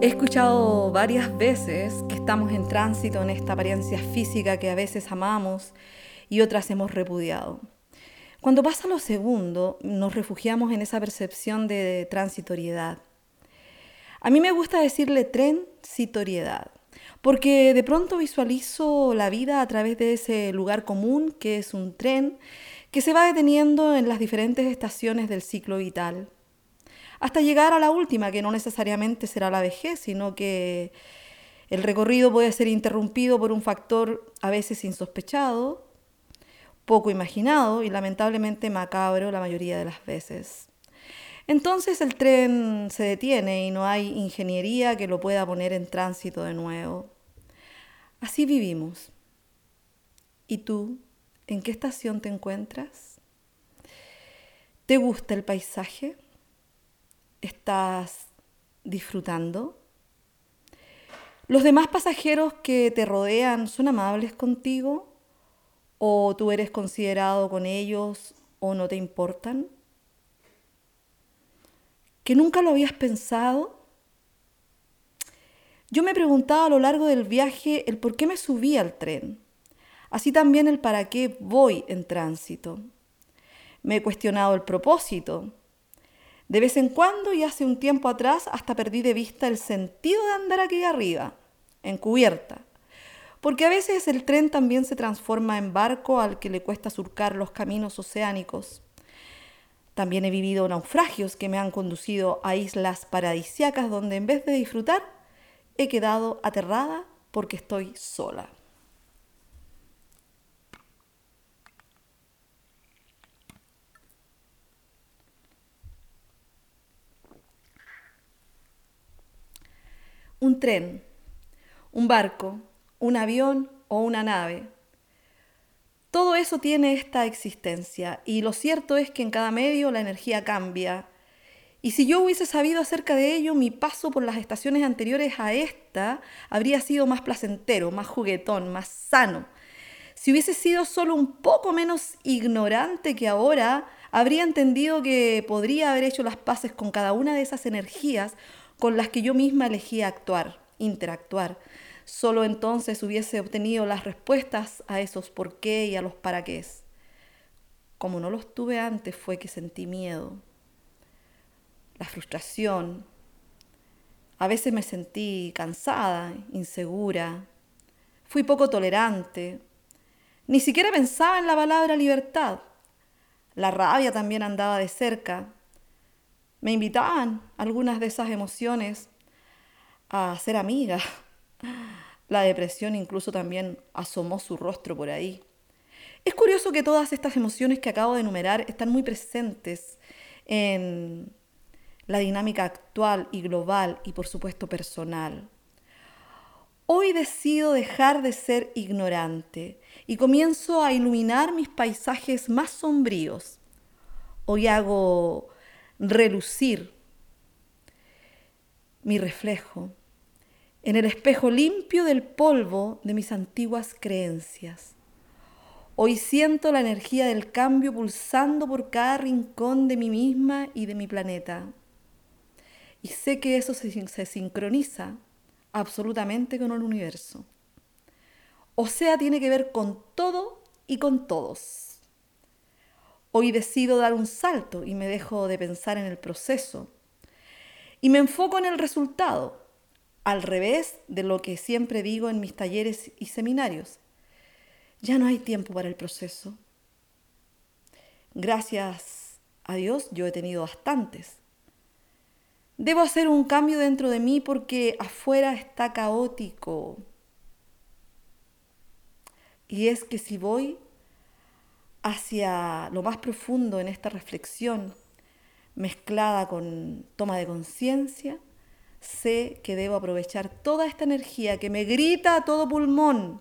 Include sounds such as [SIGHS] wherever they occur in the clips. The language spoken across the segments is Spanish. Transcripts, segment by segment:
He escuchado varias veces que estamos en tránsito en esta apariencia física que a veces amamos y otras hemos repudiado. Cuando pasa lo segundo, nos refugiamos en esa percepción de transitoriedad. A mí me gusta decirle transitoriedad, porque de pronto visualizo la vida a través de ese lugar común que es un tren que se va deteniendo en las diferentes estaciones del ciclo vital hasta llegar a la última, que no necesariamente será la vejez, sino que el recorrido puede ser interrumpido por un factor a veces insospechado, poco imaginado y lamentablemente macabro la mayoría de las veces. Entonces el tren se detiene y no hay ingeniería que lo pueda poner en tránsito de nuevo. Así vivimos. ¿Y tú, en qué estación te encuentras? ¿Te gusta el paisaje? Estás disfrutando? ¿Los demás pasajeros que te rodean son amables contigo? ¿O tú eres considerado con ellos o no te importan? ¿Que nunca lo habías pensado? Yo me preguntaba a lo largo del viaje el por qué me subí al tren, así también el para qué voy en tránsito. Me he cuestionado el propósito, de vez en cuando y hace un tiempo atrás hasta perdí de vista el sentido de andar aquí arriba, en cubierta. Porque a veces el tren también se transforma en barco al que le cuesta surcar los caminos oceánicos. También he vivido naufragios que me han conducido a islas paradisiacas donde en vez de disfrutar he quedado aterrada porque estoy sola. un tren, un barco, un avión o una nave. Todo eso tiene esta existencia y lo cierto es que en cada medio la energía cambia. Y si yo hubiese sabido acerca de ello, mi paso por las estaciones anteriores a esta habría sido más placentero, más juguetón, más sano. Si hubiese sido solo un poco menos ignorante que ahora, habría entendido que podría haber hecho las paces con cada una de esas energías con las que yo misma elegía actuar, interactuar. Solo entonces hubiese obtenido las respuestas a esos por qué y a los para qué. Como no los tuve antes fue que sentí miedo, la frustración. A veces me sentí cansada, insegura. Fui poco tolerante. Ni siquiera pensaba en la palabra libertad. La rabia también andaba de cerca me invitaban algunas de esas emociones a ser amiga. [LAUGHS] La depresión incluso también asomó su rostro por ahí. Es curioso que todas estas emociones que acabo de enumerar están muy presentes en la dinámica actual y global y por supuesto personal. Hoy decido dejar de ser ignorante y comienzo a iluminar mis paisajes más sombríos. Hoy hago relucir mi reflejo en el espejo limpio del polvo de mis antiguas creencias. Hoy siento la energía del cambio pulsando por cada rincón de mí misma y de mi planeta. Y sé que eso se, se sincroniza absolutamente con el universo. O sea, tiene que ver con todo y con todos. Hoy decido dar un salto y me dejo de pensar en el proceso. Y me enfoco en el resultado, al revés de lo que siempre digo en mis talleres y seminarios. Ya no hay tiempo para el proceso. Gracias a Dios yo he tenido bastantes. Debo hacer un cambio dentro de mí porque afuera está caótico. Y es que si voy hacia lo más profundo en esta reflexión, mezclada con toma de conciencia, sé que debo aprovechar toda esta energía que me grita a todo pulmón.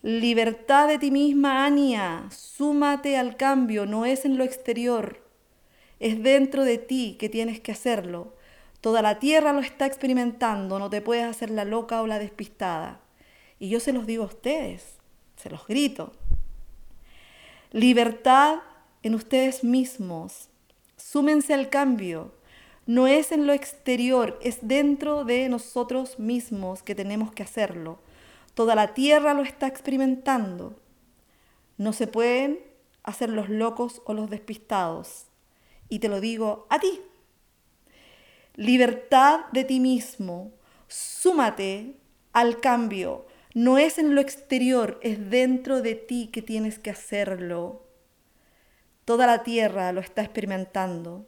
Libertad de ti misma, Ania, súmate al cambio, no es en lo exterior, es dentro de ti que tienes que hacerlo. Toda la tierra lo está experimentando, no te puedes hacer la loca o la despistada. Y yo se los digo a ustedes, se los grito. Libertad en ustedes mismos. Súmense al cambio. no es en lo exterior, es dentro de nosotros mismos que tenemos que hacerlo. Toda la tierra lo está experimentando. No se pueden hacer los locos o los despistados. Y te lo digo a ti. Libertad de ti mismo. Súmate al cambio. No es en lo exterior, es dentro de ti que tienes que hacerlo. Toda la tierra lo está experimentando.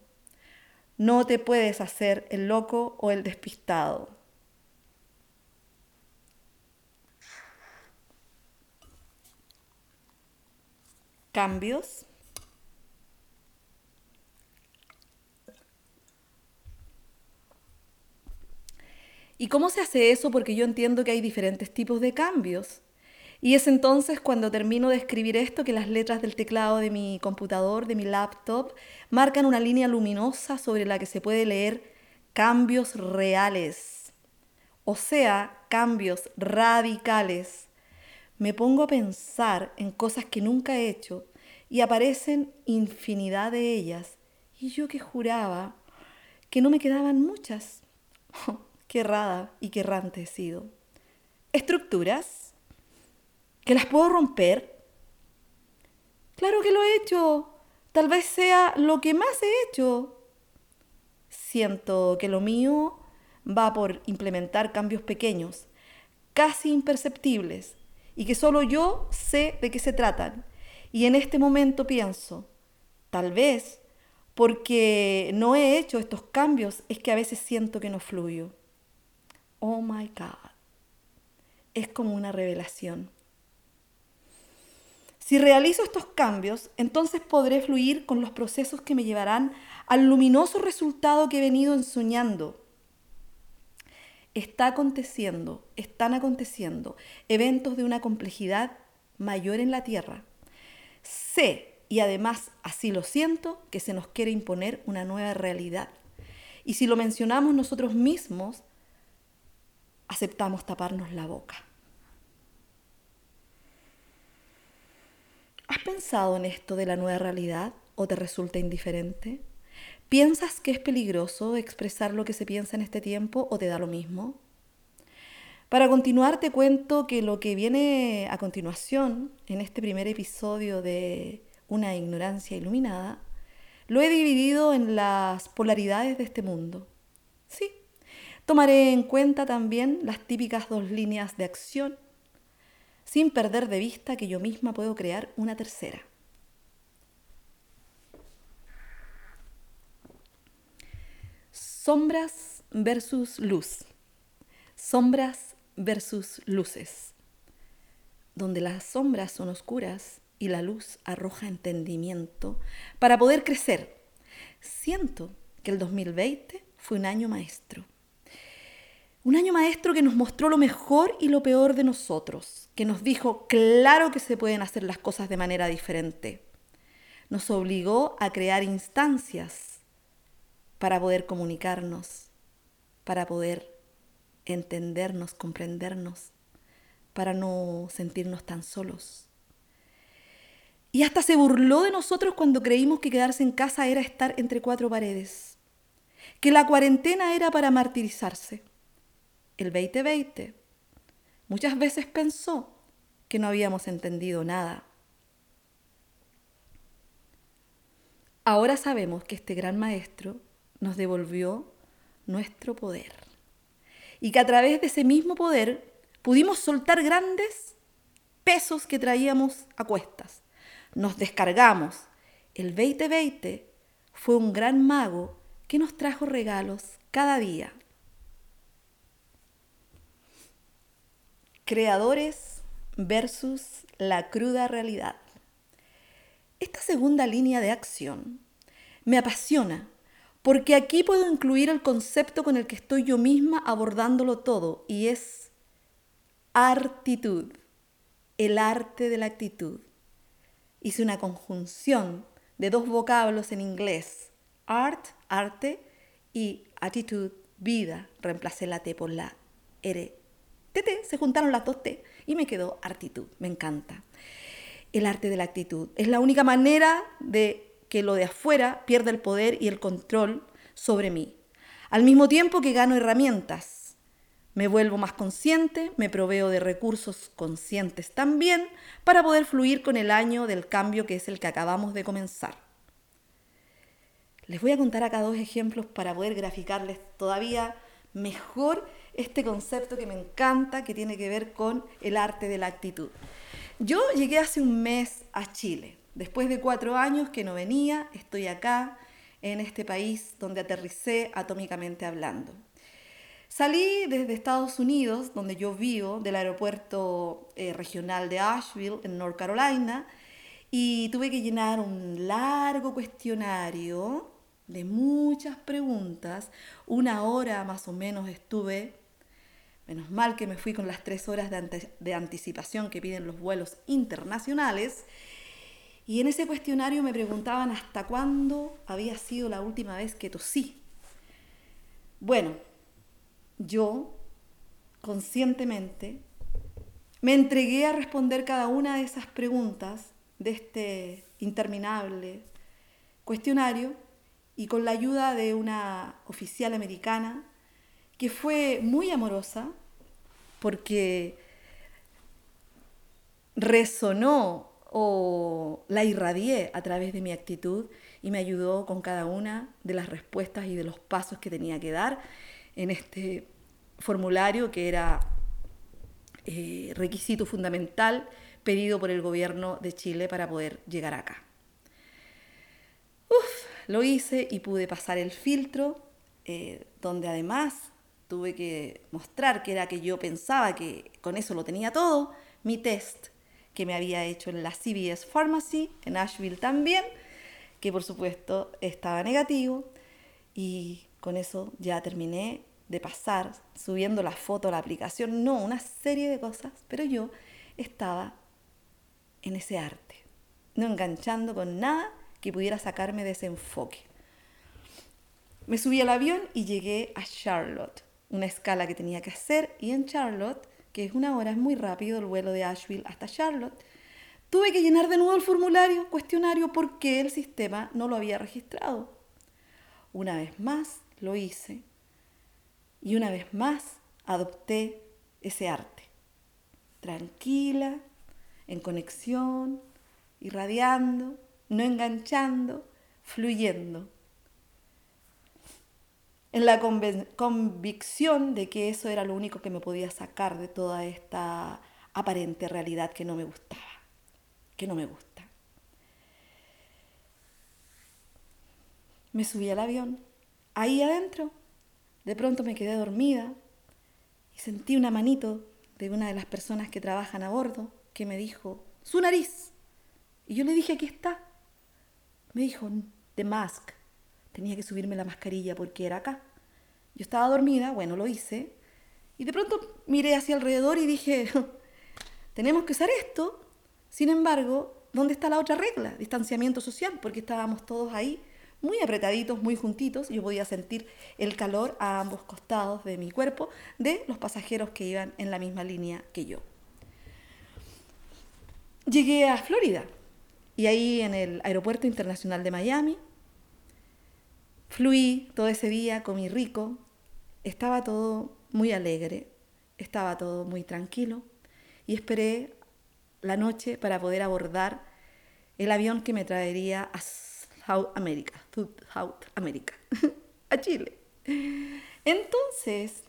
No te puedes hacer el loco o el despistado. Cambios. ¿Y cómo se hace eso? Porque yo entiendo que hay diferentes tipos de cambios. Y es entonces cuando termino de escribir esto que las letras del teclado de mi computador, de mi laptop, marcan una línea luminosa sobre la que se puede leer cambios reales, o sea, cambios radicales. Me pongo a pensar en cosas que nunca he hecho y aparecen infinidad de ellas. Y yo que juraba que no me quedaban muchas. [LAUGHS] qué errada y qué errante he sido. Estructuras ¿Que las puedo romper? Claro que lo he hecho. Tal vez sea lo que más he hecho. Siento que lo mío va por implementar cambios pequeños, casi imperceptibles, y que solo yo sé de qué se tratan. Y en este momento pienso, tal vez porque no he hecho estos cambios es que a veces siento que no fluyo. Oh my God. Es como una revelación. Si realizo estos cambios, entonces podré fluir con los procesos que me llevarán al luminoso resultado que he venido ensoñando. Está aconteciendo, están aconteciendo eventos de una complejidad mayor en la Tierra. Sé, y además así lo siento, que se nos quiere imponer una nueva realidad. Y si lo mencionamos nosotros mismos, aceptamos taparnos la boca. ¿Has pensado en esto de la nueva realidad o te resulta indiferente? ¿Piensas que es peligroso expresar lo que se piensa en este tiempo o te da lo mismo? Para continuar te cuento que lo que viene a continuación en este primer episodio de Una ignorancia iluminada, lo he dividido en las polaridades de este mundo. Sí, tomaré en cuenta también las típicas dos líneas de acción sin perder de vista que yo misma puedo crear una tercera. Sombras versus luz. Sombras versus luces. Donde las sombras son oscuras y la luz arroja entendimiento para poder crecer. Siento que el 2020 fue un año maestro. Un año maestro que nos mostró lo mejor y lo peor de nosotros, que nos dijo claro que se pueden hacer las cosas de manera diferente. Nos obligó a crear instancias para poder comunicarnos, para poder entendernos, comprendernos, para no sentirnos tan solos. Y hasta se burló de nosotros cuando creímos que quedarse en casa era estar entre cuatro paredes, que la cuarentena era para martirizarse el 2020, muchas veces pensó que no habíamos entendido nada. Ahora sabemos que este gran maestro nos devolvió nuestro poder y que a través de ese mismo poder pudimos soltar grandes pesos que traíamos a cuestas. Nos descargamos. El 2020 fue un gran mago que nos trajo regalos cada día. Creadores versus la cruda realidad. Esta segunda línea de acción me apasiona porque aquí puedo incluir el concepto con el que estoy yo misma abordándolo todo y es artitud, el arte de la actitud. Hice una conjunción de dos vocablos en inglés, art, arte, y attitude, vida. Reemplacé la T por la R TT, se juntaron las dos T y me quedó actitud. Me encanta. El arte de la actitud. Es la única manera de que lo de afuera pierda el poder y el control sobre mí. Al mismo tiempo que gano herramientas, me vuelvo más consciente, me proveo de recursos conscientes también para poder fluir con el año del cambio que es el que acabamos de comenzar. Les voy a contar acá dos ejemplos para poder graficarles todavía mejor este concepto que me encanta, que tiene que ver con el arte de la actitud. Yo llegué hace un mes a Chile. Después de cuatro años que no venía, estoy acá, en este país donde aterricé atómicamente hablando. Salí desde Estados Unidos, donde yo vivo, del aeropuerto eh, regional de Asheville, en North Carolina, y tuve que llenar un largo cuestionario de muchas preguntas. Una hora más o menos estuve, menos mal que me fui con las tres horas de, de anticipación que piden los vuelos internacionales. Y en ese cuestionario me preguntaban hasta cuándo había sido la última vez que tosí. Bueno, yo conscientemente me entregué a responder cada una de esas preguntas de este interminable cuestionario y con la ayuda de una oficial americana que fue muy amorosa porque resonó o la irradié a través de mi actitud y me ayudó con cada una de las respuestas y de los pasos que tenía que dar en este formulario que era eh, requisito fundamental pedido por el gobierno de Chile para poder llegar acá. Uf, lo hice y pude pasar el filtro, eh, donde además tuve que mostrar que era que yo pensaba que con eso lo tenía todo, mi test que me había hecho en la CVS Pharmacy, en Asheville también, que por supuesto estaba negativo, y con eso ya terminé de pasar, subiendo la foto a la aplicación, no, una serie de cosas, pero yo estaba en ese arte, no enganchando con nada que pudiera sacarme de ese enfoque. Me subí al avión y llegué a Charlotte, una escala que tenía que hacer, y en Charlotte, que es una hora, es muy rápido el vuelo de Asheville hasta Charlotte, tuve que llenar de nuevo el formulario, cuestionario, porque el sistema no lo había registrado. Una vez más lo hice y una vez más adopté ese arte. Tranquila, en conexión, irradiando, no enganchando, fluyendo. En la convicción de que eso era lo único que me podía sacar de toda esta aparente realidad que no me gustaba, que no me gusta. Me subí al avión, ahí adentro, de pronto me quedé dormida y sentí una manito de una de las personas que trabajan a bordo que me dijo, su nariz. Y yo le dije, aquí está. Me dijo, The Mask. Tenía que subirme la mascarilla porque era acá. Yo estaba dormida, bueno, lo hice. Y de pronto miré hacia alrededor y dije, [LAUGHS] tenemos que usar esto. Sin embargo, ¿dónde está la otra regla? Distanciamiento social, porque estábamos todos ahí muy apretaditos, muy juntitos. Yo podía sentir el calor a ambos costados de mi cuerpo de los pasajeros que iban en la misma línea que yo. Llegué a Florida, y ahí en el Aeropuerto Internacional de Miami, fluí todo ese día, comí rico, estaba todo muy alegre, estaba todo muy tranquilo y esperé la noche para poder abordar el avión que me traería a South America, South America, [LAUGHS] a Chile. Entonces,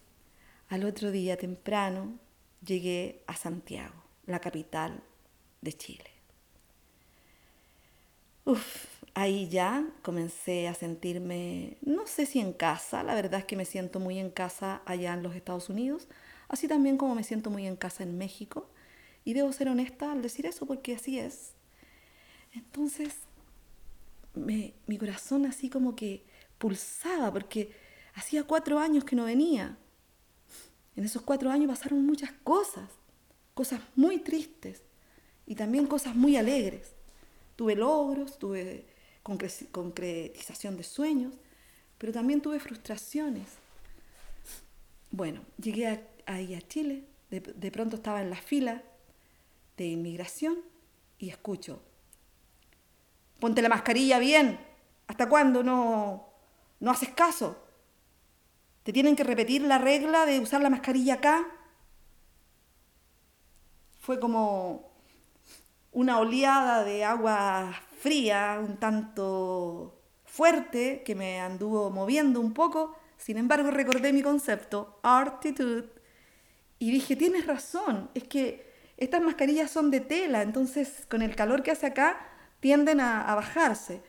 al otro día temprano, llegué a Santiago, la capital de Chile. Uf, ahí ya comencé a sentirme, no sé si en casa, la verdad es que me siento muy en casa allá en los Estados Unidos, así también como me siento muy en casa en México. Y debo ser honesta al decir eso porque así es. Entonces, mi corazón así como que pulsaba porque hacía cuatro años que no venía. En esos cuatro años pasaron muchas cosas, cosas muy tristes y también cosas muy alegres. Tuve logros, tuve concretización de sueños, pero también tuve frustraciones. Bueno, llegué ahí a Chile, de, de pronto estaba en la fila de inmigración y escucho, ponte la mascarilla bien, ¿hasta cuándo no, no haces caso? te tienen que repetir la regla de usar la mascarilla acá. Fue como una oleada de agua fría, un tanto fuerte, que me anduvo moviendo un poco. Sin embargo, recordé mi concepto, artitude, y dije, tienes razón, es que estas mascarillas son de tela, entonces con el calor que hace acá tienden a, a bajarse.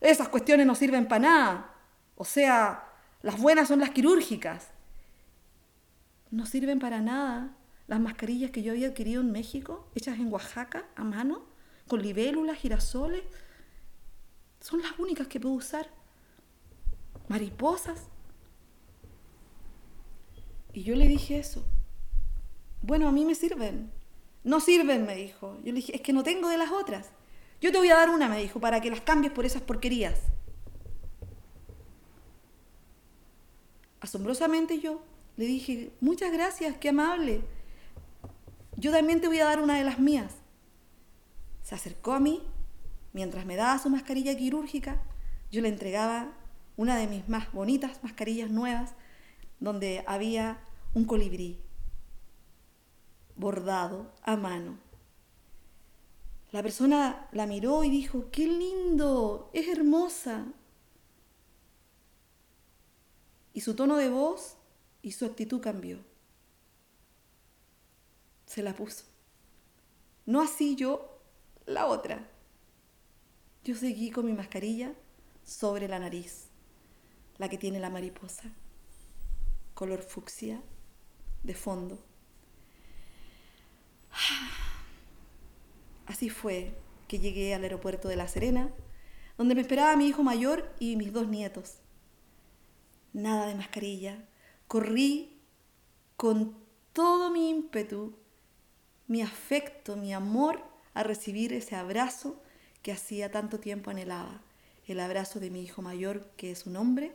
Esas cuestiones no sirven para nada. O sea, las buenas son las quirúrgicas. No sirven para nada las mascarillas que yo había adquirido en México, hechas en Oaxaca a mano, con libélulas, girasoles. Son las únicas que puedo usar. Mariposas. Y yo le dije eso. Bueno, a mí me sirven. No sirven, me dijo. Yo le dije, es que no tengo de las otras. Yo te voy a dar una, me dijo, para que las cambies por esas porquerías. Asombrosamente yo le dije, muchas gracias, qué amable. Yo también te voy a dar una de las mías. Se acercó a mí, mientras me daba su mascarilla quirúrgica, yo le entregaba una de mis más bonitas mascarillas nuevas, donde había un colibrí bordado a mano. La persona la miró y dijo, qué lindo, es hermosa. Y su tono de voz y su actitud cambió. Se la puso. No así yo la otra. Yo seguí con mi mascarilla sobre la nariz, la que tiene la mariposa, color fucsia, de fondo. [SIGHS] Así fue que llegué al aeropuerto de La Serena, donde me esperaba mi hijo mayor y mis dos nietos nada de mascarilla. Corrí con todo mi ímpetu, mi afecto, mi amor a recibir ese abrazo que hacía tanto tiempo anhelaba. El abrazo de mi hijo mayor, que es un hombre,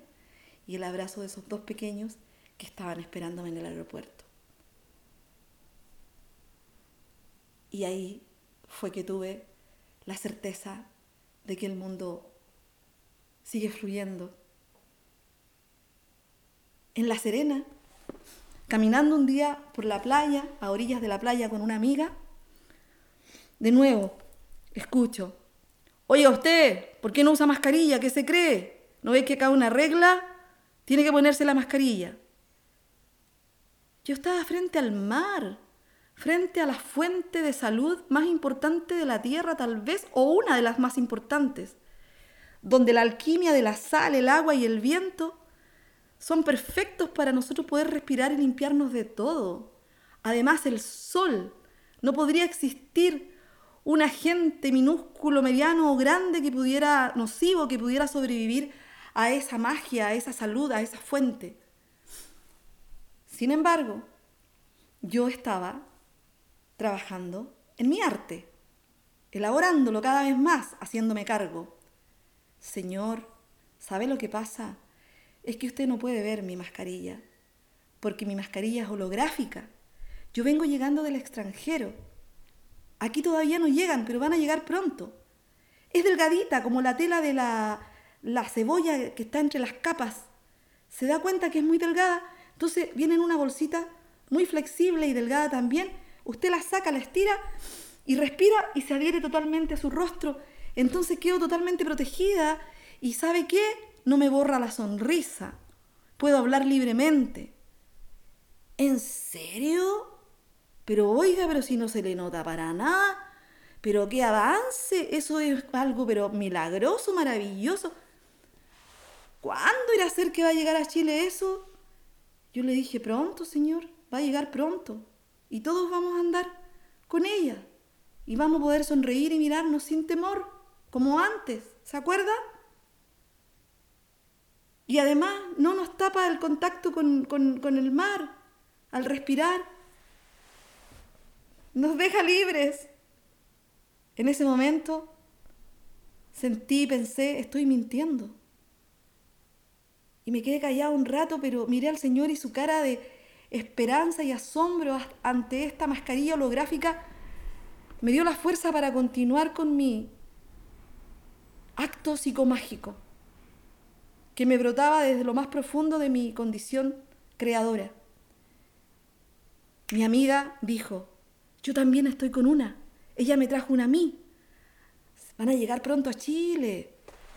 y el abrazo de esos dos pequeños que estaban esperándome en el aeropuerto. Y ahí fue que tuve la certeza de que el mundo sigue fluyendo en La Serena, caminando un día por la playa, a orillas de la playa con una amiga, de nuevo, escucho, oye usted, ¿por qué no usa mascarilla? ¿Qué se cree? ¿No ve que acá una regla? Tiene que ponerse la mascarilla. Yo estaba frente al mar, frente a la fuente de salud más importante de la Tierra tal vez, o una de las más importantes, donde la alquimia de la sal, el agua y el viento son perfectos para nosotros poder respirar y limpiarnos de todo. Además, el sol. No podría existir un agente minúsculo, mediano o grande que pudiera, nocivo, que pudiera sobrevivir a esa magia, a esa salud, a esa fuente. Sin embargo, yo estaba trabajando en mi arte, elaborándolo cada vez más, haciéndome cargo. Señor, ¿sabe lo que pasa? es que usted no puede ver mi mascarilla, porque mi mascarilla es holográfica. Yo vengo llegando del extranjero. Aquí todavía no llegan, pero van a llegar pronto. Es delgadita, como la tela de la, la cebolla que está entre las capas. Se da cuenta que es muy delgada, entonces viene en una bolsita muy flexible y delgada también. Usted la saca, la estira y respira y se adhiere totalmente a su rostro. Entonces quedo totalmente protegida y ¿sabe qué? no me borra la sonrisa, puedo hablar libremente. ¿En serio? Pero oiga, pero si no se le nota para nada, pero qué avance, eso es algo pero milagroso, maravilloso. ¿Cuándo irá a ser que va a llegar a Chile eso? Yo le dije, pronto, señor, va a llegar pronto. Y todos vamos a andar con ella. Y vamos a poder sonreír y mirarnos sin temor, como antes. ¿Se acuerda? Y además no nos tapa el contacto con, el mar al respirar. Nos deja libres. En ese momento sentí y pensé, estoy mintiendo. Y me quedé callado un rato, pero miré al Señor y su cara de esperanza y asombro ante esta mascarilla holográfica me dio la fuerza para continuar con mi acto psicomágico que me brotaba desde lo más profundo de mi condición creadora. Mi amiga dijo, yo también estoy con una. Ella me trajo una a mí. Van a llegar pronto a Chile.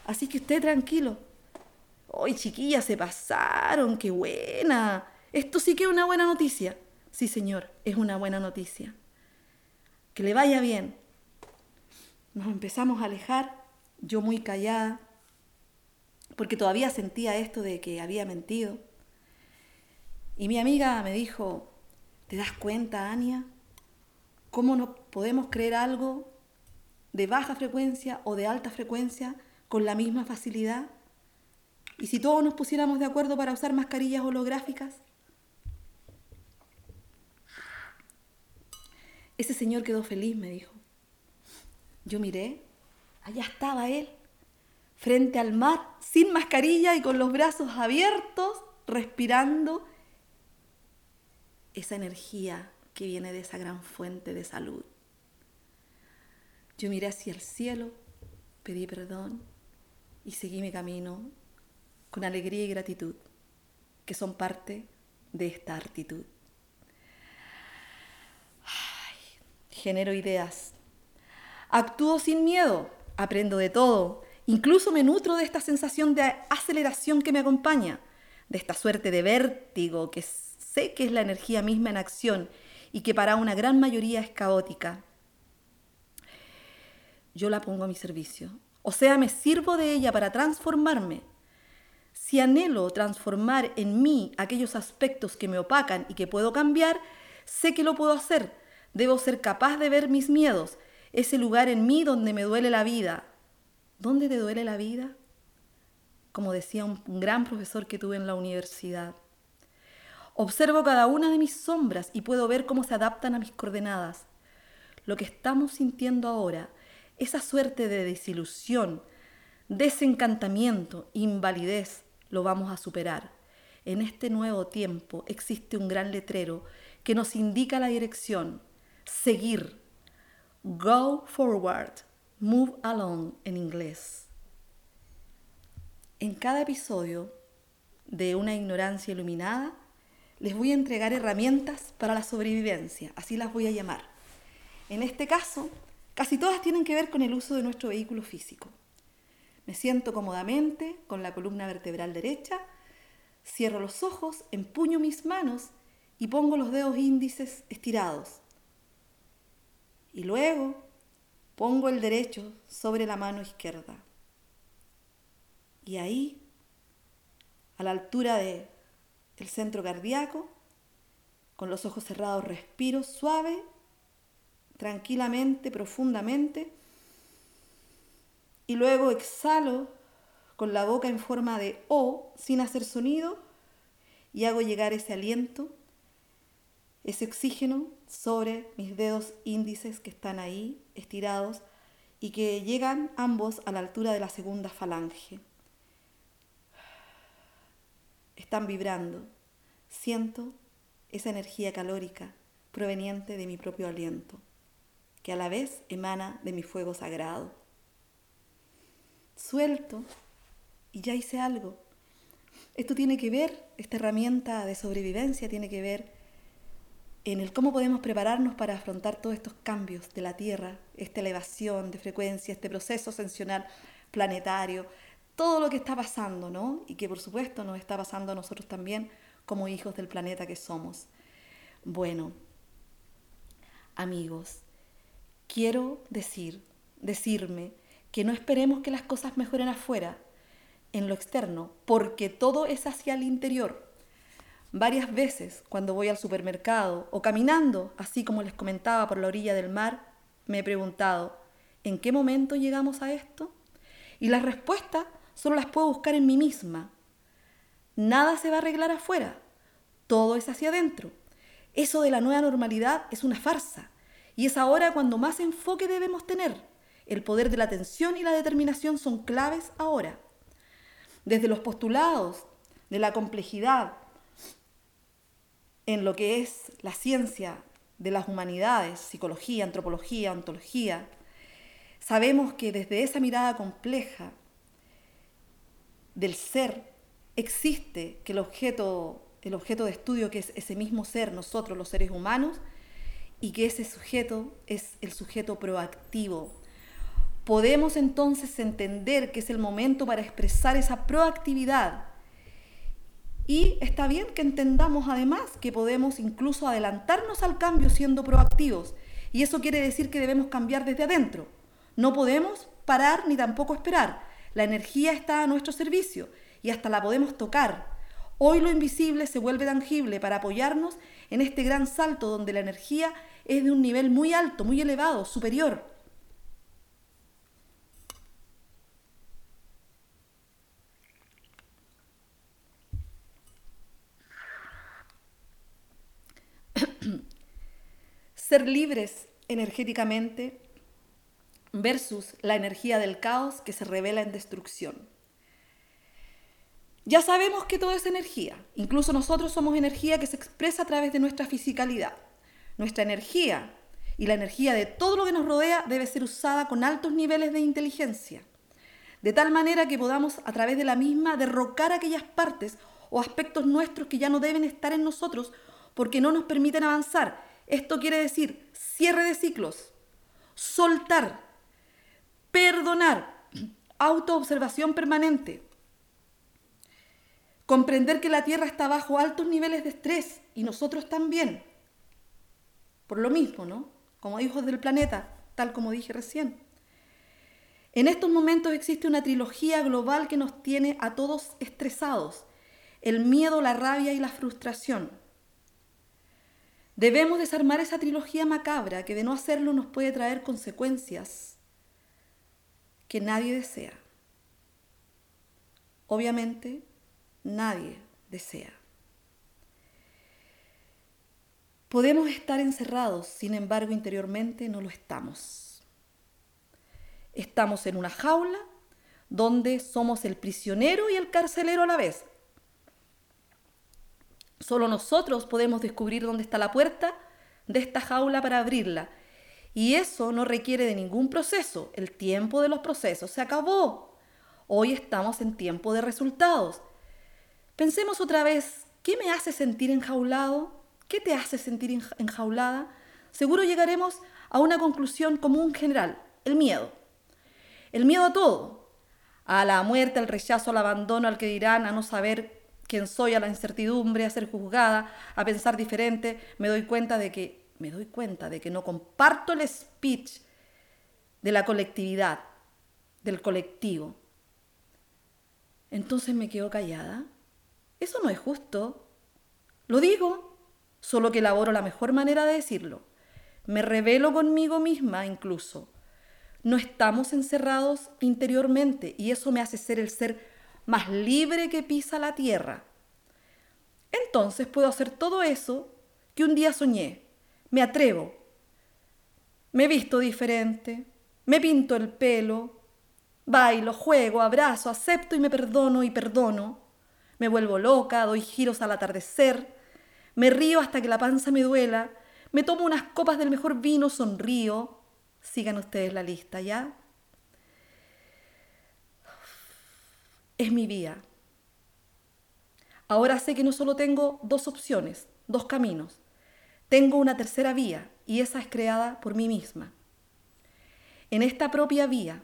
Así que usted tranquilo. Hoy, chiquillas, se pasaron. Qué buena. Esto sí que es una buena noticia. Sí, señor, es una buena noticia. Que le vaya bien. Nos empezamos a alejar, yo muy callada, porque todavía sentía esto de que había mentido. Y mi amiga me dijo, ¿te das cuenta, Ania? ¿Cómo no podemos creer algo de baja frecuencia o de alta frecuencia con la misma facilidad? ¿Y si todos nos pusiéramos de acuerdo para usar mascarillas holográficas? Ese señor quedó feliz, me dijo. Yo miré, allá estaba él, frente al mar, sin mascarilla y con los brazos abiertos, respirando esa energía que viene de esa gran fuente de salud. Yo miré hacia el cielo, pedí perdón y seguí mi camino con alegría y gratitud, que son parte de esta actitud. genero ideas. Actúo sin miedo, aprendo de todo, incluso me nutro de esta sensación de aceleración que me acompaña, de esta suerte de vértigo que sé que es la energía misma en acción y que para una gran mayoría es caótica. Yo la pongo a mi servicio, o sea, me sirvo de ella para transformarme. Si anhelo transformar en mí aquellos aspectos que me opacan y que puedo cambiar, sé que lo puedo hacer, Debo ser capaz de ver mis miedos, ese lugar en mí donde me duele la vida. ¿Dónde te duele la vida? Como decía un, gran profesor que tuve en la universidad. Observo cada una de mis sombras y puedo ver cómo se adaptan a mis coordenadas. Lo que estamos sintiendo ahora, esa suerte de desilusión, desencantamiento, invalidez, lo vamos a superar. En este nuevo tiempo existe un gran letrero que nos indica la dirección, seguir. Go forward, move along en inglés. En cada episodio de Una ignorancia iluminada, les voy a entregar herramientas para la sobrevivencia, así las voy a llamar. En este caso, casi todas tienen que ver con el uso de nuestro vehículo físico. Me siento cómodamente con la columna vertebral derecha, cierro los ojos, empuño mis manos y pongo los dedos índices estirados, y luego pongo el derecho sobre la mano izquierda. Y ahí, a la altura del centro cardíaco, con los ojos cerrados, respiro suave, tranquilamente, profundamente. Y luego exhalo con la boca en forma de O, sin hacer sonido, y hago llegar ese aliento, ese oxígeno sobre mis dedos índices que están ahí estirados y que llegan ambos a la altura de la segunda falange. Están vibrando. Siento esa energía calórica proveniente de mi propio aliento, que a la vez emana de mi fuego sagrado. Suelto y ya hice algo. Esto tiene que ver, esta herramienta de sobrevivencia tiene que ver en el cómo podemos prepararnos para afrontar todos estos cambios de la Tierra, esta elevación de frecuencia, este proceso ascensional planetario, todo lo que está pasando, ¿no? Y que por supuesto nos está pasando a nosotros también como hijos del planeta que somos. Bueno, amigos, quiero decir, decirme que no esperemos que las cosas mejoren afuera, en lo externo, porque todo es hacia el interior. Varias veces cuando voy al supermercado o caminando, así como les comentaba por la orilla del mar, me he preguntado, ¿en qué momento llegamos a esto? Y las respuestas solo las puedo buscar en mí misma. Nada se va a arreglar afuera, todo es hacia adentro. Eso de la nueva normalidad es una farsa y es ahora cuando más enfoque debemos tener. El poder de la atención y la determinación son claves ahora. Desde los postulados de la complejidad, en lo que es la ciencia de las humanidades, psicología, antropología, ontología, sabemos que desde esa mirada compleja del ser existe que el objeto el objeto de estudio que es ese mismo ser, nosotros los seres humanos, y que ese sujeto es el sujeto proactivo. Podemos entonces entender que es el momento para expresar esa proactividad. Y está bien que entendamos además que podemos incluso adelantarnos al cambio siendo proactivos. Y eso quiere decir que debemos cambiar desde adentro. No podemos parar ni tampoco esperar. La energía está a nuestro servicio y hasta la podemos tocar. Hoy lo invisible se vuelve tangible para apoyarnos en este gran salto donde la energía es de un nivel muy alto, muy elevado, superior. [CLEARS THROAT] Ser libres energéticamente versus la energía del caos que se revela en destrucción. Ya sabemos que todo es energía, incluso nosotros somos energía que se expresa a través de nuestra fisicalidad. Nuestra energía y la energía de todo lo que nos rodea debe ser usada con altos niveles de inteligencia, de tal manera que podamos a través de la misma derrocar aquellas partes o aspectos nuestros que ya no deben estar en nosotros porque no nos permiten avanzar. Esto quiere decir cierre de ciclos, soltar, perdonar, autoobservación permanente, comprender que la Tierra está bajo altos niveles de estrés y nosotros también. Por lo mismo, ¿no? Como hijos del planeta, tal como dije recién. En estos momentos existe una trilogía global que nos tiene a todos estresados. El miedo, la rabia y la frustración. Debemos desarmar esa trilogía macabra que de no hacerlo nos puede traer consecuencias que nadie desea. Obviamente, nadie desea. Podemos estar encerrados, sin embargo interiormente no lo estamos. Estamos en una jaula donde somos el prisionero y el carcelero a la vez. Solo nosotros podemos descubrir dónde está la puerta de esta jaula para abrirla. Y eso no requiere de ningún proceso. El tiempo de los procesos se acabó. Hoy estamos en tiempo de resultados. Pensemos otra vez, ¿qué me hace sentir enjaulado? ¿Qué te hace sentir enjaulada? Seguro llegaremos a una conclusión común general, el miedo. El miedo a todo, a la muerte, al rechazo, al abandono, al que dirán, a no saber quién soy, a la incertidumbre, a ser juzgada, a pensar diferente. Me doy cuenta de que me doy cuenta de que no comparto el speech de la colectividad, del colectivo. Entonces me quedo callada. Eso no es justo. Lo digo, solo que elaboro la mejor manera de decirlo. Me revelo conmigo misma incluso. No estamos encerrados interiormente y eso me hace ser el ser más libre que pisa la tierra. Entonces puedo hacer todo eso que un día soñé. Me atrevo. Me visto diferente. Me pinto el pelo. Bailo, juego, abrazo, acepto y me perdono y perdono me vuelvo loca, doy giros al atardecer, me río hasta que la panza me duela, me tomo unas copas del mejor vino, sonrío. Sigan ustedes la lista, ¿ya? Es mi vía. Ahora sé que no solo tengo dos opciones, dos caminos. Tengo una tercera vía y esa es creada por mí misma. En esta propia vía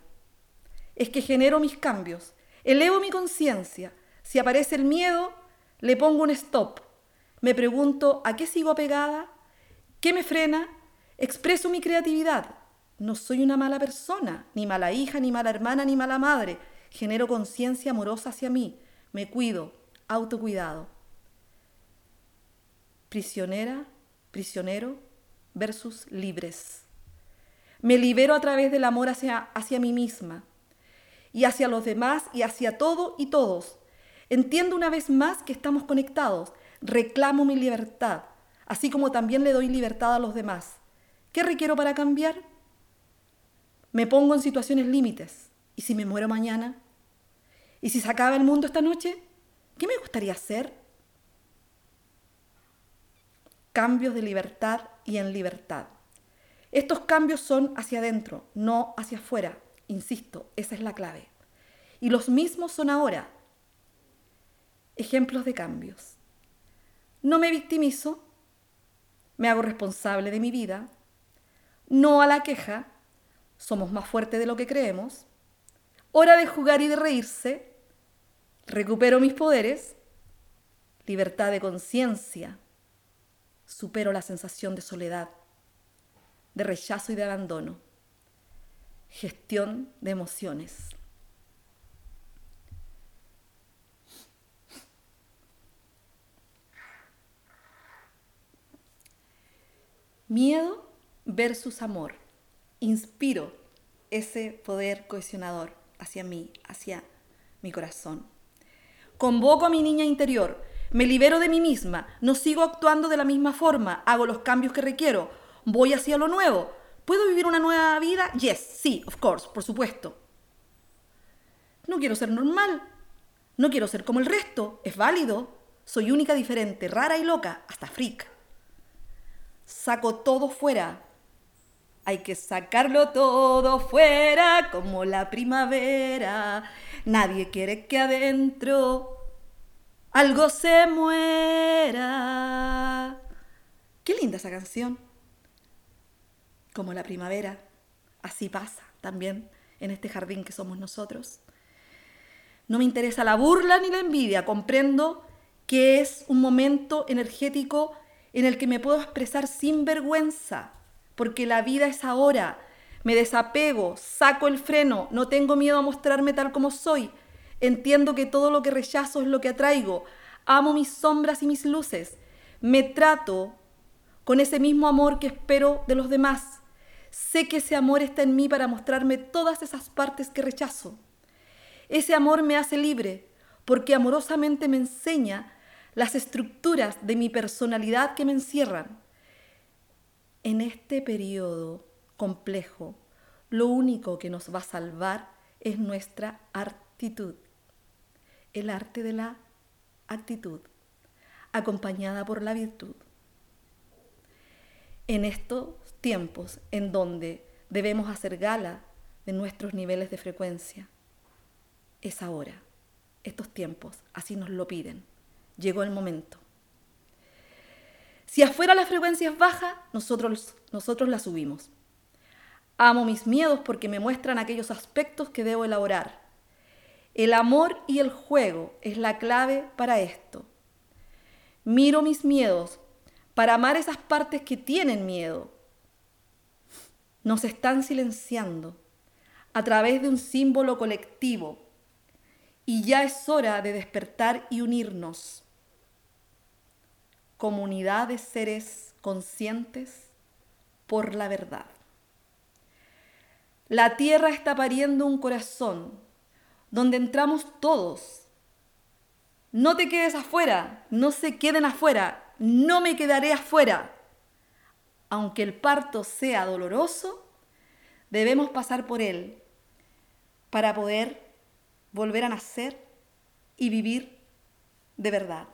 es que genero mis cambios, elevo mi conciencia, si aparece el miedo, le pongo un stop. Me pregunto, ¿a qué sigo apegada? ¿Qué me frena? Expreso mi creatividad. No soy una mala persona, ni mala hija, ni mala hermana, ni mala madre. Genero conciencia amorosa hacia mí. Me cuido, autocuidado. Prisionera, prisionero versus libres. Me libero a través del amor hacia, hacia mí misma y hacia los demás y hacia todo y todos. Entiendo una vez más que estamos conectados. Reclamo mi libertad, así como también le doy libertad a los demás. ¿Qué requiero para cambiar? Me pongo en situaciones límites. ¿Y si me muero mañana? ¿Y si se acaba el mundo esta noche? ¿Qué me gustaría hacer? Cambios de libertad y en libertad. Estos cambios son hacia adentro, no hacia afuera. Insisto, esa es la clave. Y los mismos son ahora, ejemplos de cambios. No me victimizo, me hago responsable de mi vida, no a la queja, somos más fuertes de lo que creemos, hora de jugar y de reírse, recupero mis poderes, libertad de conciencia, supero la sensación de soledad, de rechazo y de abandono, gestión de emociones. Miedo versus amor. Inspiro ese poder cohesionador hacia mí, hacia mi corazón. Convoco a mi niña interior, me libero de mí misma, no sigo actuando de la misma forma, hago los cambios que requiero, voy hacia lo nuevo. ¿Puedo vivir una nueva vida? Yes, sí, of course, por supuesto. No quiero ser normal, no quiero ser como el resto, es válido. Soy única, diferente, rara y loca, hasta freak saco todo fuera. Hay que sacarlo todo fuera como la primavera. Nadie quiere que adentro algo se muera. Qué linda esa canción. Como la primavera. Así pasa también en este jardín que somos nosotros. No me interesa la burla ni la envidia. Comprendo que es un momento energético en el que me puedo expresar sin vergüenza, porque la vida es ahora. Me desapego, saco el freno, no tengo miedo a mostrarme tal como soy. Entiendo que todo lo que rechazo es lo que atraigo. Amo mis sombras y mis luces. Me trato con ese mismo amor que espero de los demás. Sé que ese amor está en mí para mostrarme todas esas partes que rechazo. Ese amor me hace libre, porque amorosamente me enseña las estructuras de mi personalidad que me encierran. En este periodo complejo, lo único que nos va a salvar es nuestra actitud, el arte de la actitud, acompañada por la virtud. En estos tiempos en donde debemos hacer gala de nuestros niveles de frecuencia, es ahora, estos tiempos, así nos lo piden llegó el momento. Si afuera la frecuencia es baja, nosotros, nosotros la subimos. Amo mis miedos porque me muestran aquellos aspectos que debo elaborar. El amor y el juego es la clave para esto. Miro mis miedos para amar esas partes que tienen miedo. Nos están silenciando a través de un símbolo colectivo y ya es hora de despertar y unirnos comunidad de seres conscientes por la verdad. La tierra está pariendo un corazón donde entramos todos. No te quedes afuera, no se queden afuera, no me quedaré afuera. Aunque el parto sea doloroso, debemos pasar por él para poder volver a nacer y vivir de verdad.